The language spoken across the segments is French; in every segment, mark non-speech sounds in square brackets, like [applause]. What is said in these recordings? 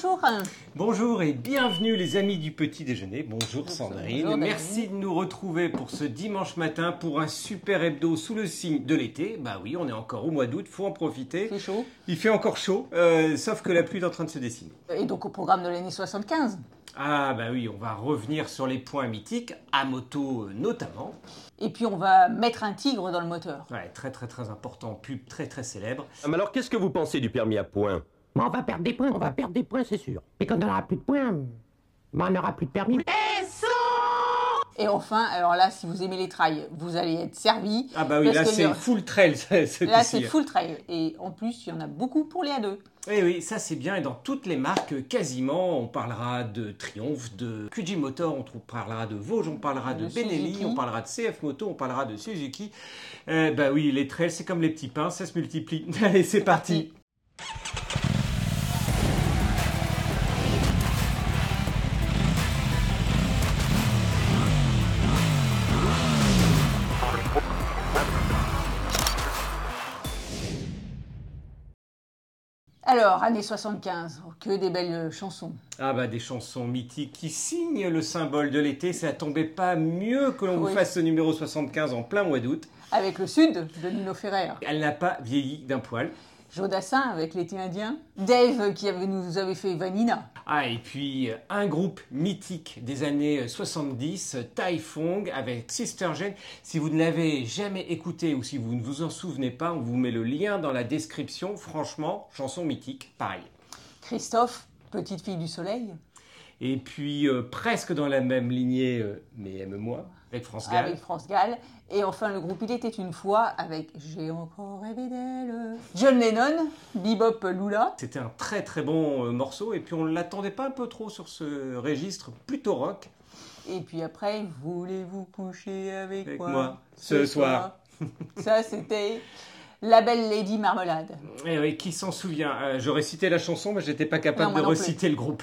Bonjour. Bonjour et bienvenue les amis du petit déjeuner. Bonjour Sandrine. Bonjour. Merci de nous retrouver pour ce dimanche matin pour un super hebdo sous le signe de l'été. Bah oui, on est encore au mois d'août, faut en profiter. C'est chaud. Il fait encore chaud, euh, sauf que la pluie est en train de se dessiner. Et donc au programme de l'année 75. Ah bah oui, on va revenir sur les points mythiques, à moto euh, notamment. Et puis on va mettre un tigre dans le moteur. Ouais, très très très important, pub très très célèbre. Ah, Mais alors, qu'est-ce que vous pensez du permis à points On va perdre des points, on va perdre des points, c'est sûr. Et quand on n'aura plus de points, ben, on n'aura plus de permis. Et enfin, alors là, si vous aimez les trails, vous allez être servi. Ah bah oui, là c'est le- full trail. [laughs] Là, c'est full trail. Et en plus, il y en a beaucoup pour les A2. Oui, oui, ça c'est bien. Et dans toutes les marques, quasiment, on parlera de Triumph, de QG Motor, on parlera de Vosges, on parlera de De Benelli, Suzuki. on parlera de CF Moto, on parlera de Suzuki. Euh, bah oui, les trails, c'est comme les petits pains, ça se multiplie. [laughs] Allez, c'est parti. Alors, année 75, oh, que des belles chansons. Ah bah des chansons mythiques qui signent le symbole de l'été, ça tombait pas mieux que l'on vous fasse ce numéro 75 en plein mois d'août. Avec le Sud de Nino Ferrer. Elle n'a pas vieilli d'un poil. Jodassin avec l'été indien. Dave qui avait, nous avait fait Vanina. Ah, et puis euh, un groupe mythique des années euh, 70, euh, Tai Fong avec Sister Jane. Si vous ne l'avez jamais écouté ou si vous ne vous en souvenez pas, on vous met le lien dans la description. Franchement, chanson mythique, pareil. Christophe, petite fille du soleil. Et puis euh, presque dans la même lignée, euh, mais aime-moi, avec France Gall. Avec France Gall. Et enfin, le groupe Il était une fois avec J'ai encore rêvé d'elle. John Lennon, Bebop Lula. C'était un très très bon euh, morceau et puis on ne l'attendait pas un peu trop sur ce registre plutôt rock. Et puis après, voulez-vous coucher avec, Avec moi, moi ce soir Ça, c'était La Belle Lady Marmelade. Et oui, qui s'en souvient? Euh, J'aurais cité la chanson, mais je n'étais pas capable Non, de plus. reciter le groupe.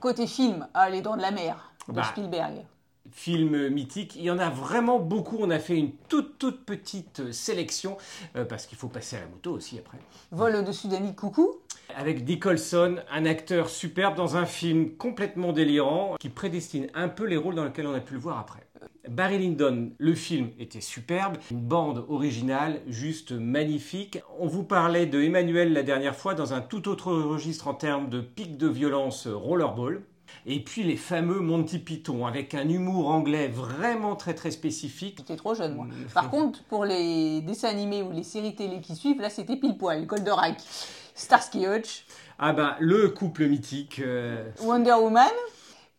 Côté film, ah, Les Dents de la Mer, de Bah. Spielberg. Film mythique, il y en a vraiment beaucoup. On a fait une toute toute petite euh, sélection euh, parce qu'il faut passer à la moto aussi après. Vol au-dessus d'un nid de coucou. Avec Dick Olson, un acteur superbe dans un film complètement délirant qui prédestine un peu les rôles dans lesquels on a pu le voir après. Barry Lyndon, le film était superbe, une bande originale juste magnifique. On vous parlait de Emmanuel la dernière fois dans un tout autre registre en termes de pic de violence euh, rollerball. Et puis les fameux Monty Python avec un humour anglais vraiment très très spécifique. J'étais trop jeune, moi. Mm. Par contre, pour les dessins animés ou les séries télé qui suivent, là, c'était pile poil. Goldorak, Starsky Hutch, Ah bah le couple mythique. euh, Wonder Woman,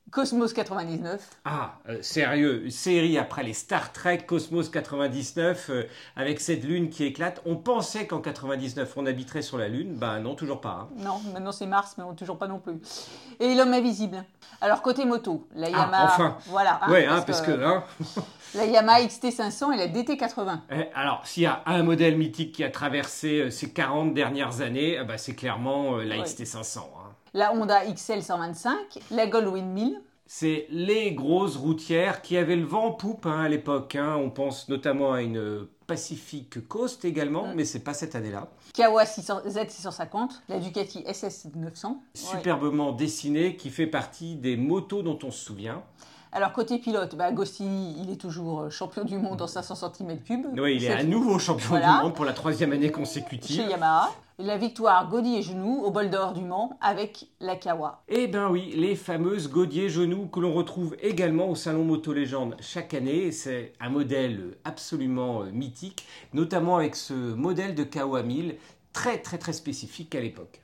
Cosmos 99. Ah, euh, sérieux, une série après les Star Trek Cosmos 99, euh, avec cette lune qui éclate. On pensait qu'en 99 on habiterait sur la lune, bah non, toujours pas. hein. Non, maintenant c'est Mars, mais on- toujours pas non plus. Et l'homme invisible. Alors côté moto, la Ah, Yamaha. enfin. Voilà. hein, ouais, hein, parce que, hein, [laughs] La Yamaha XT500 et la DT80. eh, alors s'il y a un modèle mythique qui a traversé euh, ces 40 dernières années, ah bah, c'est clairement euh, la Ouais. XT500. La Honda XL 125, la Gold Windmill, C'est les grosses routières qui avaient le vent en poupe hein, à l'époque. hein. On pense notamment à une Pacific Coast également, Mm. mais c'est pas cette année-là. Kawa 600 Z650, la Ducati SS 900. Ouais. superbement dessiné, qui fait partie des motos dont on se souvient. Alors côté pilote, bah, Agostini, il est toujours champion du monde en 500 cm3. Oui, il est à nouveau champion Voilà. du monde pour la troisième année chez consécutive. Yamaha. La victoire Gaudy et Genoux au bol d'or du Mans avec la Kawa. Eh ben oui, les fameuses Gaudier genoux que l'on retrouve également au Salon Moto Légende chaque année. C'est un modèle absolument euh, mythique, notamment avec ce modèle de Kawa 1000 très très très spécifique à l'époque.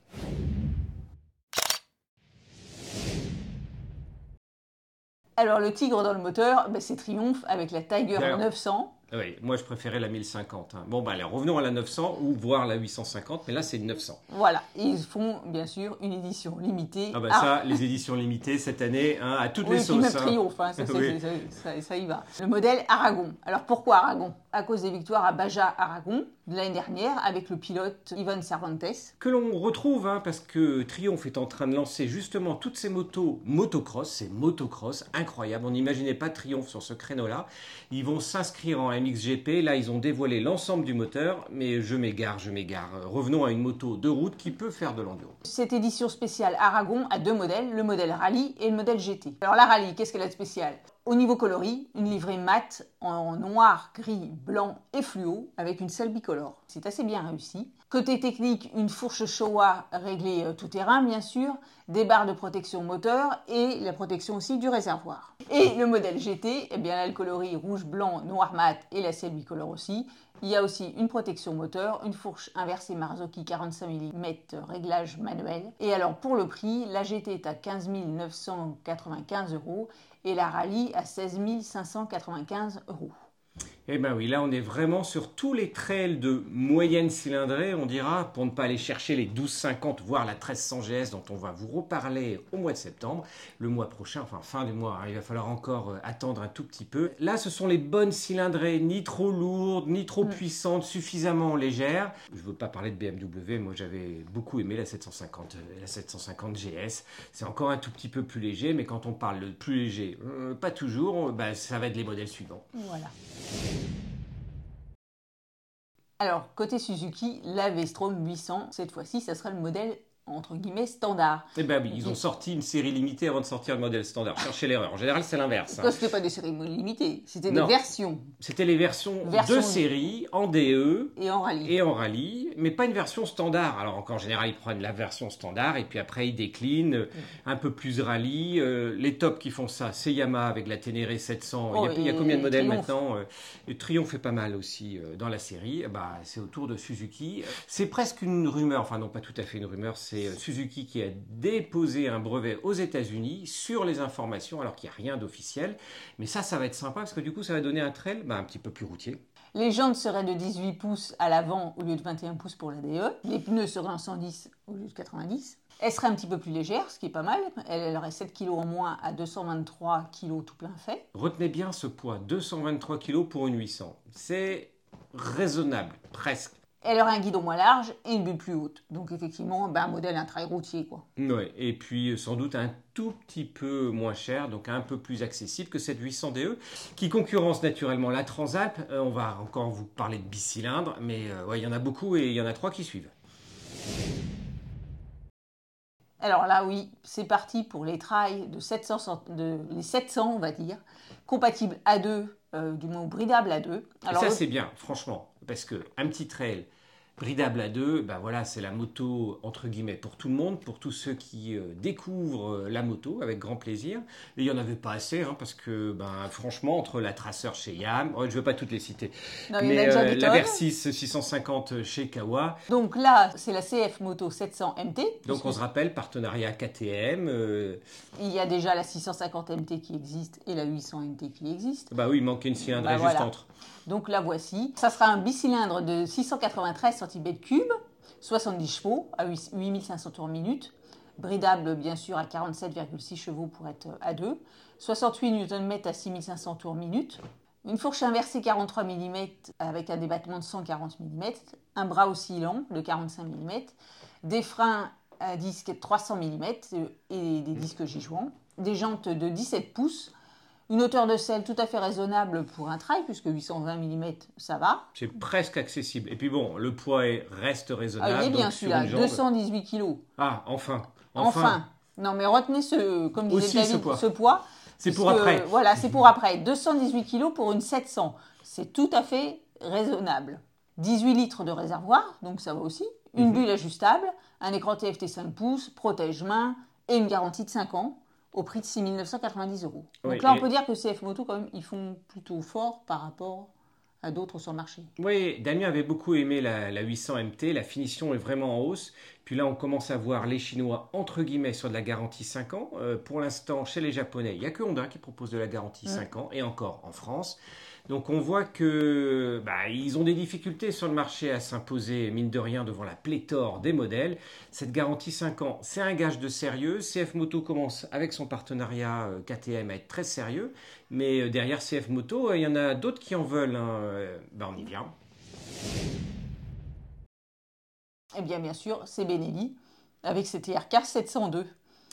Alors le tigre dans le moteur, bah, c'est Triumph avec la Tiger D'ailleurs. 900. Ah Oui, moi je préférais la 1050. hein. Bon, bah allez, revenons à la 900 ou voire la 850, mais là c'est une 900. Voilà, et ils font bien sûr une édition limitée. Ah bah à- ça, les éditions limitées cette année, hein, à toutes Oui, les puis même sauces. hein. Triomphe, ça, [laughs] c'est- Oui. c'est- ça- ça y va. Le modèle Aragon. Alors pourquoi Aragon? À cause des victoires à Baja Aragon de l'année dernière avec le pilote Ivan Cervantes. que l'on retrouve, hein, parce que Triumph est en train de lancer justement toutes ces motos motocross, ces motocross incroyables. On n'imaginait pas Triumph sur ce créneau-là. Ils vont s'inscrire en MXGP, là ils ont dévoilé l'ensemble du moteur, mais je m'égare, je m'égare. Revenons à une moto de route qui peut faire de l'enduro. Cette édition spéciale Aragon a deux modèles, le modèle Rallye et le modèle GT. Alors la Rallye, qu'est-ce qu'elle a de spécial Au niveau coloris, une livrée mate en noir, gris, blanc et fluo avec une selle bicolore. C'est assez bien réussi. Côté technique, une fourche Showa réglée euh, tout terrain, bien sûr, des barres de protection moteur et la protection aussi du réservoir. Et le modèle GT, eh bien là, le coloris rouge, blanc, noir mat et la selle bicolore aussi. Il y a aussi une protection moteur, une fourche inversée Marzocchi 45 mm réglage manuel. Et alors pour le prix, la GT est à 15 995 euros et la Rallye à 16 595 euros. Eh bien oui, là on est vraiment sur tous les trails de moyenne cylindrée, on dira, pour ne pas aller chercher les 1250, voire la 1300 GS dont on va vous reparler au mois de septembre. Le mois prochain, enfin fin du mois, hein, il va falloir encore euh, attendre un tout petit peu. Là ce sont les bonnes cylindrées, ni trop lourdes, ni trop puissantes, suffisamment légères. Je ne veux pas parler de BMW, moi j'avais beaucoup aimé la 750, euh, la 750 GS. C'est encore un tout petit peu plus léger, mais quand on parle de plus léger, euh, pas toujours, bah, ça va être les modèles suivants. Voilà. Alors, côté Suzuki, la V-Strom 800, cette fois-ci, ça sera le modèle entre guillemets standard. Eh ben oui, ils ont sorti une série limitée avant de sortir le modèle standard. Cherchez l'erreur. En général, c'est l'inverse. Hein. C'était pas des séries limitées, c'était des versions. C'était les versions, de série en DE et en rallye. Et en rallye, mais pas une version standard. Alors qu'en général, ils prennent la version standard et puis après ils déclinent euh, un peu plus rallye. Euh, les tops qui font ça, c'est Yamaha avec la Ténéré 700. il, y a, combien de modèles maintenant euh, Le Triumph fait pas mal aussi dans la série. Bah, c'est autour de Suzuki. C'est presque une rumeur, enfin non pas tout à fait une rumeur, c'est euh, Suzuki qui a déposé un brevet aux États-Unis sur les informations, alors qu'il n'y a rien d'officiel. Mais ça, ça va être sympa parce que du coup, ça va donner un trail bah, un petit peu plus routier. Les jantes seraient de 18 pouces à l'avant au lieu de 21 pouces pour la DE. Les pneus seraient en 110 au lieu de 90. Elle serait un petit peu plus légère, ce qui est pas mal. Elle, aurait 7 kg en moins à 223 kg tout plein fait. Retenez bien ce poids, 223 kg pour une 800. C'est raisonnable, presque. Elle aurait un guidon moins large et une bulle plus haute. Donc effectivement, ben, un modèle, un trail routier. Quoi. Ouais, et puis euh, sans doute un tout petit peu moins cher, donc un peu plus accessible que cette 800 DE, qui concurrence naturellement la Transalp. Euh, on va encore vous parler de bicylindre, mais euh, ouais, il y en a beaucoup et il y en a trois qui suivent. Alors là, oui, c'est parti pour les trails de 700, de, les 700, on va dire, compatibles A2, du moins bridables A2. Alors, ça, c'est bien, franchement, parce que un petit trail Bridable à deux, ben voilà, c'est la moto entre guillemets pour tout le monde, pour tous ceux qui euh, découvrent euh, la moto avec grand plaisir. Et il n'y en avait pas assez, hein, parce que ben, franchement, entre la Tracer chez Yam, oh, je ne veux pas toutes les citer, mais euh, la Versys 650 chez Kawa. Donc là, c'est la CF Moto 700 MT. Donc on se rappelle, partenariat KTM. Il y a déjà la 650 MT qui existe et la 800 MT qui existe. Bah oui, il manquait une cylindrée bah juste entre. Donc la voici. Ça sera un bicylindre de 693 cm3, 70 chevaux à 8500 tours minute, bridable bien sûr à 47,6 chevaux pour être à 2, 68 Nm à 6500 tours minute, une fourche inversée 43 mm avec un débattement de 140 mm, un bras oscillant de 45 mm, des freins à disque 300 mm et des disques J-joints, des jantes de 17 pouces une hauteur de selle tout à fait raisonnable pour un trail, puisque 820 mm, ça va. C'est presque accessible. Et puis bon, le poids reste raisonnable. Ah, il est bien celui-là, 218 kg. Ah, enfin, enfin. Non, mais retenez ce, comme disait David, ce poids. C'est pour après. Voilà, c'est pour après. 218 kg pour une 700. C'est tout à fait raisonnable. 18 litres de réservoir, donc ça va aussi. Une mhm. bulle ajustable, un écran TFT 5 pouces, protège-main et une garantie de 5 ans au prix de 6 990 euros. Donc là, on peut dire que CF Moto, quand même, ils font plutôt fort par rapport à d'autres sur le marché. Oui, Damien avait beaucoup aimé la, 800 MT, la finition est vraiment en hausse. Puis là, on commence à voir les Chinois, entre guillemets, sur de la garantie 5 ans. Euh, pour l'instant, chez les Japonais, il n'y a que Honda qui propose de la garantie 5 ans, et encore en France. Donc on voit que bah, ils ont des difficultés sur le marché à s'imposer, mine de rien, devant la pléthore des modèles. Cette garantie 5 ans, c'est un gage de sérieux. CF Moto commence avec son partenariat euh, KTM à être très sérieux. Mais euh, derrière CF Moto, euh, il y en a d'autres qui en veulent. Hein. Ben, on y vient. Eh bien, bien sûr, c'est Benelli avec ses TRK 702.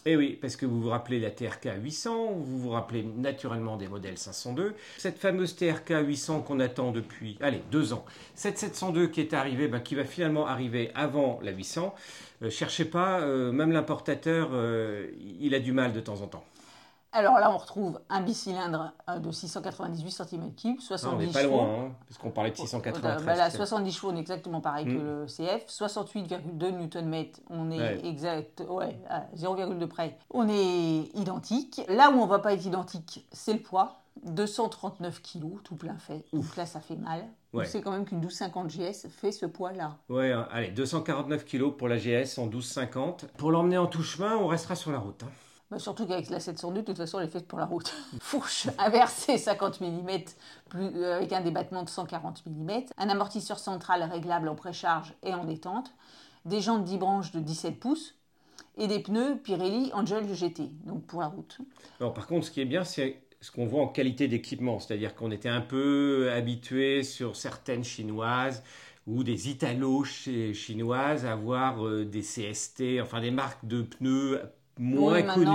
Et oui, parce que vous vous rappelez la TRK 800, vous vous rappelez naturellement des modèles 502. Cette fameuse TRK 800 qu'on attend depuis, allez, deux ans. Cette 702 qui est arrivée, ben, qui va finalement arriver avant la 800. Euh, cherchez pas, euh, même l'importateur, euh, il a du mal de temps en temps. Alors là, on retrouve un bicylindre euh, de 698 cm3, 70 Non, on n'est pas chevaux. loin, hein, parce qu'on parlait de Euh, 693. bah là, 70 chevaux, on est exactement pareil que Mm. le CF. 68,2 Nm, on est Ouais. exact, ouais, à 0,2 près. On est identique. Là où on va pas être identique, c'est le poids. 239 kg, tout plein fait. Donc là, ça fait mal. Ouais. On sait quand même qu'une 1250 GS fait ce poids-là. Ouais, hein, allez, 249 kg pour la GS en 12,50. Pour l'emmener en tout chemin, on restera sur la route. hein. Bah, surtout qu'avec la 702, de toute façon, elle est faite pour la route. [laughs] Fourche inversée 50 mm, plus, euh, avec un débattement de 140 mm. Un amortisseur central réglable en précharge et en détente. Des jantes 10 branches de 17 pouces. Et des pneus Pirelli Angel GT, donc pour la route. Alors, par contre, ce qui est bien, c'est ce qu'on voit en qualité d'équipement. C'est-à-dire qu'on était un peu habitué sur certaines chinoises ou des Italo chi- chinoises à avoir euh, des CST, enfin des marques de pneus moins Oui,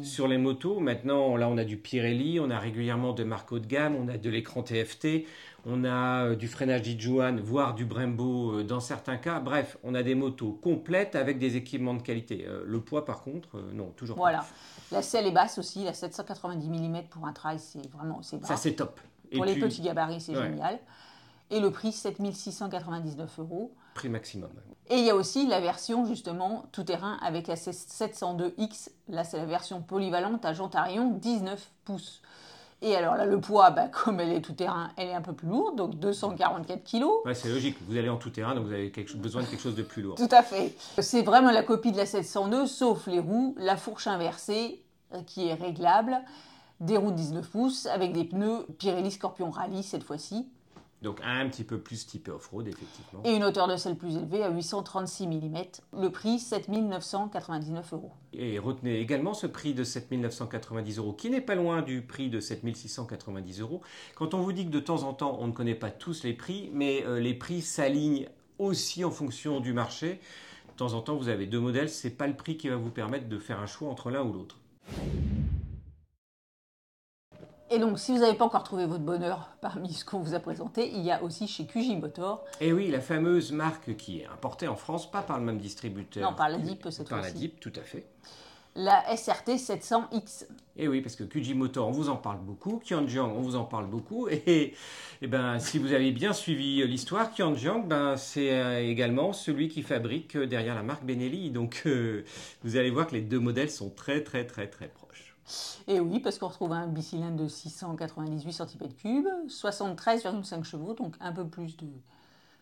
il- sur les motos. Maintenant, là, on a du Pirelli, on a régulièrement de marques haut de gamme, on a de l'écran TFT, on a euh, du freinage Dijuan, voire du Brembo euh, dans certains cas. Bref, on a des motos complètes avec des équipements de qualité. Euh, le poids, par contre, non, toujours pas. Voilà. La selle est basse aussi, la 790 mm pour un trail, c'est vraiment c'est bas. Ça, c'est top. Et Pour les puis, petits gabarits, c'est Ouais. génial. Et le prix, 7699 euros. Prix maximum. Et il y a aussi la version justement tout-terrain avec la 702X. Là, c'est la version polyvalente à rayon 19 pouces. Et alors là, le poids, bah, comme elle est tout-terrain, elle est un peu plus lourde, donc 244 kilos. Ouais, c'est logique. Vous allez en tout terrain, donc vous avez quelque- besoin de quelque chose de plus lourd. Tout à fait. C'est vraiment la copie de la 702, sauf les roues, la fourche inversée euh, qui est réglable, des roues de 19 pouces avec des pneus Pirelli Scorpion Rally cette fois-ci, Donc un petit peu plus typé off-road, effectivement. et une hauteur de selle plus élevée à 836 mm. Le prix, 7999 euros. Et retenez également ce prix de 7990 euros, qui n'est pas loin du prix de 7690 euros. Quand on vous dit que de temps en temps, on ne connaît pas tous les prix, mais euh, les prix s'alignent aussi en fonction du marché. De temps en temps, vous avez deux modèles, c'est pas le prix qui va vous permettre de faire un choix entre l'un ou l'autre. Et donc, si vous n'avez pas encore trouvé votre bonheur parmi ce qu'on vous a présenté, il y a aussi chez QJ Motor, Et oui, la fameuse marque qui est importée en France, pas par le même distributeur. Non, par la DIP, cette Par la fois-ci. DIP, tout à fait. la SRT 700X. Et oui, parce que QJ Motor, on vous en parle beaucoup, Kianjiang, on vous en parle beaucoup, et, et ben, si vous avez bien suivi l'histoire, Kianjiang, ben, c'est euh, également celui qui fabrique euh, derrière la marque Benelli, donc euh, vous allez voir que les deux modèles sont très très très très proches. Et oui, parce qu'on retrouve un bicylindre de 698 cm3, 73,5 chevaux, donc un peu plus de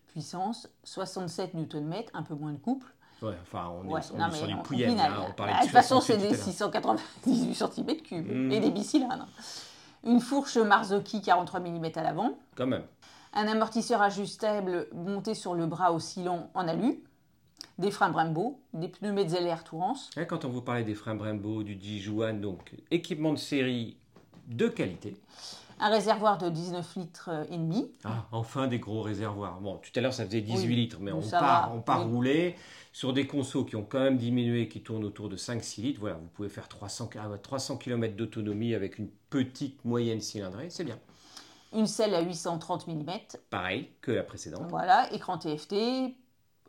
puissance, 67 Nm, un peu moins de couple. Ouais, enfin, on est, Ouais, on non, est sur du là, on parlait de de toute façon, 68 c'est des l'heure. 698 cm3 Mm. et des bicylindres. Une fourche Marzocchi 43 mm à l'avant, Quand même. un amortisseur ajustable monté sur le bras oscillant en alu, des freins Brembo, des pneus Metzeler Tourance, Ouais, Quand on vous parlait des freins Brembo, du Dijuan, donc équipement de série de qualité. un réservoir de 19 litres euh, et demi, Ah, enfin des gros réservoirs. Bon, tout à l'heure ça faisait 18 Oui, litres, mais on part, va, on part oui. rouler sur des consos qui ont quand même diminué, qui tournent autour de 5-6 litres. Voilà, vous pouvez faire 300, ah, 300 km d'autonomie avec une petite moyenne cylindrée, c'est bien. une selle à 830 mm, Pareil que la précédente. Voilà, écran TFT,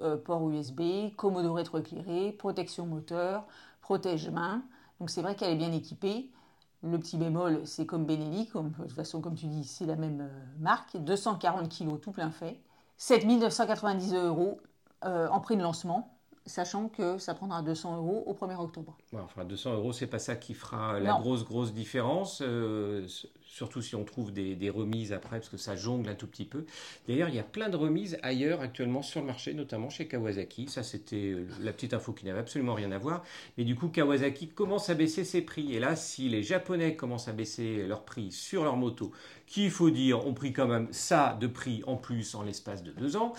euh, port USB, commodo rétroéclairé, protection moteur, protège-main. Donc c'est vrai qu'elle est bien équipée. Le petit bémol, c'est comme Benelli, comme, de toute façon, comme tu dis, c'est la même euh, marque. 240 kg tout plein fait. 7990 euros euh, en prix de lancement, sachant que ça prendra 200 euros au 1er octobre. Ouais, enfin, 200 euros, c'est pas ça qui fera la Non. grosse, grosse différence. euh, surtout si on trouve des, des remises après, parce que ça jongle un tout petit peu. D'ailleurs, il y a plein de remises ailleurs actuellement sur le marché, notamment chez Kawasaki. Ça, c'était euh, la petite info qui n'avait absolument rien à voir. Mais du coup, Kawasaki commence à baisser ses prix. Et là, si les Japonais commencent à baisser leurs prix sur leurs motos, qui, il faut dire, ont pris quand même ça de prix en plus en l'espace de deux ans,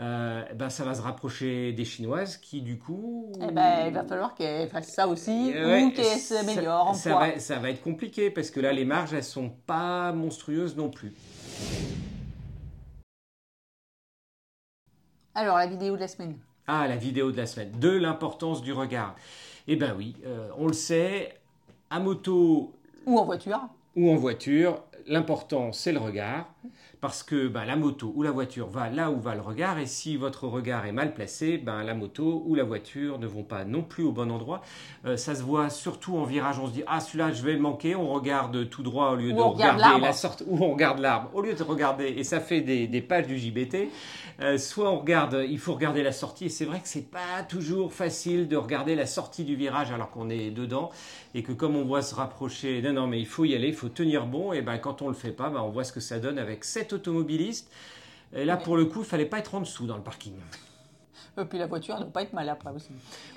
euh, ben, ça va se rapprocher des Chinoises qui, du coup... Eh ben, il va falloir qu'elle fasse ça aussi, Euh, ouais, ou qu'elle s'améliore en ça, poids. va, ça va être compliqué parce que là, les marges, elles sont pas monstrueuses non plus. Alors, la vidéo de la semaine. Ah, la vidéo de la semaine, de l'importance du regard. Eh ben oui, euh, on le sait, à moto Ou en voiture. ou en voiture, l'important c'est le regard, parce que ben, la moto ou la voiture va là où va le regard, et si votre regard est mal placé, ben, la moto ou la voiture ne vont pas non plus au bon endroit. Euh, ça se voit surtout en virage, on se dit ah celui-là je vais le manquer, on regarde tout droit au lieu Ou de regarde regarder la sorte, ou on regarde l'arbre au lieu de regarder, et ça fait des, des pages du JBT. Euh, soit on regarde, il faut regarder la sortie, et c'est vrai que c'est pas toujours facile de regarder la sortie du virage alors qu'on est dedans, et que comme on voit se rapprocher, non non mais il faut y aller, il faut tenir bon, et ben quand on le fait pas, ben, on voit ce que ça donne avec sept automobilistes. Et là pour le coup, il fallait pas être en dessous dans le parking. Et puis la voiture ne doit pas être mal après aussi.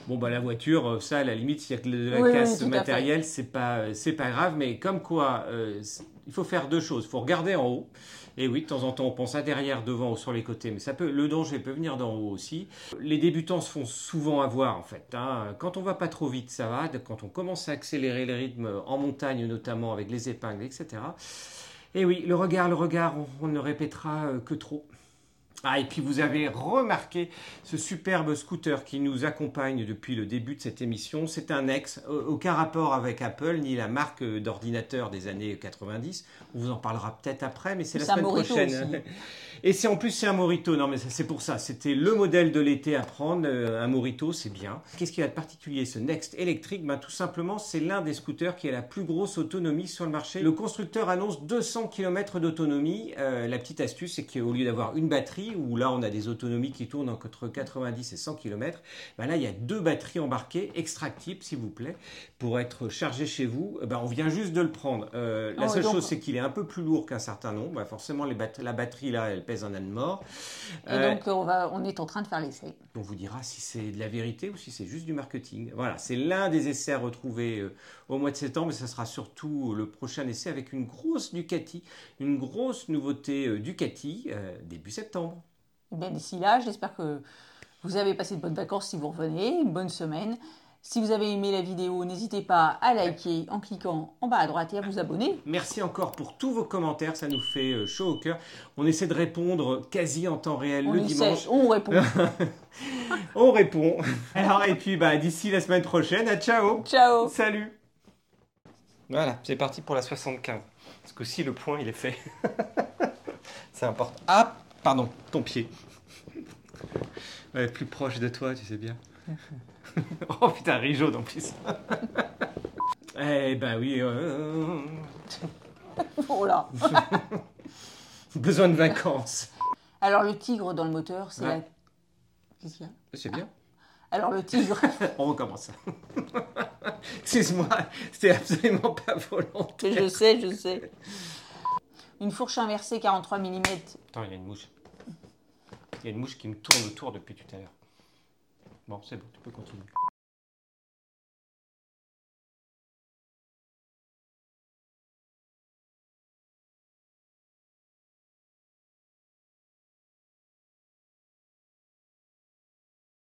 Bon bah la voiture, euh, ça à la limite, s'il y a que de la Oui, oui, casse à matérielle, c'est pas euh, c'est pas grave, mais comme quoi, euh, il faut faire deux choses. Il faut regarder en haut. Et oui, de temps en temps, on pense à derrière, devant ou sur les côtés, mais ça peut, le danger peut venir d'en haut aussi. Les débutants se font souvent avoir en fait. hein. Quand on va pas trop vite, ça va. Quand on commence à accélérer le rythme en montagne, notamment avec les épingles, etc. Et oui, le regard, le regard, on, on ne le répétera euh, que trop. Ah, et puis vous avez remarqué ce superbe scooter qui nous accompagne depuis le début de cette émission. C'est un ex, aucun rapport avec Apple ni la marque euh, d'ordinateur des années 90. On vous en parlera peut-être après, mais c'est la semaine prochaine. aussi. [laughs] Et c'est en plus c'est un Morito. Non mais c'est pour ça. C'était le modèle de l'été à prendre. Euh, Un Morito, c'est bien. Qu'est-ce qu'il y a de particulier ce Next électrique Ben tout simplement, c'est l'un des scooters qui a la plus grosse autonomie sur le marché. Le constructeur annonce 200 km d'autonomie. Euh, la petite astuce, c'est qu'au lieu d'avoir une batterie où là on a des autonomies qui tournent entre 90 et 100 km, ben là il y a deux batteries embarquées extractibles s'il vous plaît pour être chargées chez vous. Ben, on vient juste de le prendre. Euh, la ouais, seule donc- chose c'est qu'il est un peu plus lourd qu'un certain nombre. Ben, forcément les bat- la batterie là elle pèse un âne mort. Et Euh, donc on, va, on est en train de faire l'essai. on vous dira si c'est de la vérité ou si c'est juste du marketing. Voilà, c'est l'un des essais à retrouver euh, au mois de septembre, mais ce sera surtout le prochain essai avec une grosse Ducati, une grosse nouveauté Ducati euh, début septembre. Bien d'ici là, j'espère que vous avez passé de bonnes vacances si vous revenez, une bonne semaine. Si vous avez aimé la vidéo, n'hésitez pas à liker en cliquant en bas à droite et à vous abonner. Merci encore pour tous vos commentaires, ça nous fait euh, chaud au cœur. On essaie de répondre quasi en temps réel On le le dimanche. sait, on répond. [laughs] On répond. Alors et puis bah d'ici la semaine prochaine, à ciao. Ciao Salut Voilà, c'est parti pour la 75. Parce que si le point il est fait. [laughs] c'est important. Ah, pardon, ton pied. [laughs] Ouais, plus proche de toi, tu sais bien. [laughs] oh putain, rijaud en plus. [laughs] eh ben oui, euh, Oh là besoin de vacances. Alors le tigre dans le moteur, c'est Ouais. la... Qu'est-ce qu'il y a? C'est bien. Alors le tigre, On recommence. Excuse-moi, c'était absolument pas volontaire. je sais, je sais. Une fourche inversée 43 mm. Attends, il y a une mouche. Il y a une mouche qui me tourne autour depuis tout à l'heure. Bon, c'est bon, tu peux continuer.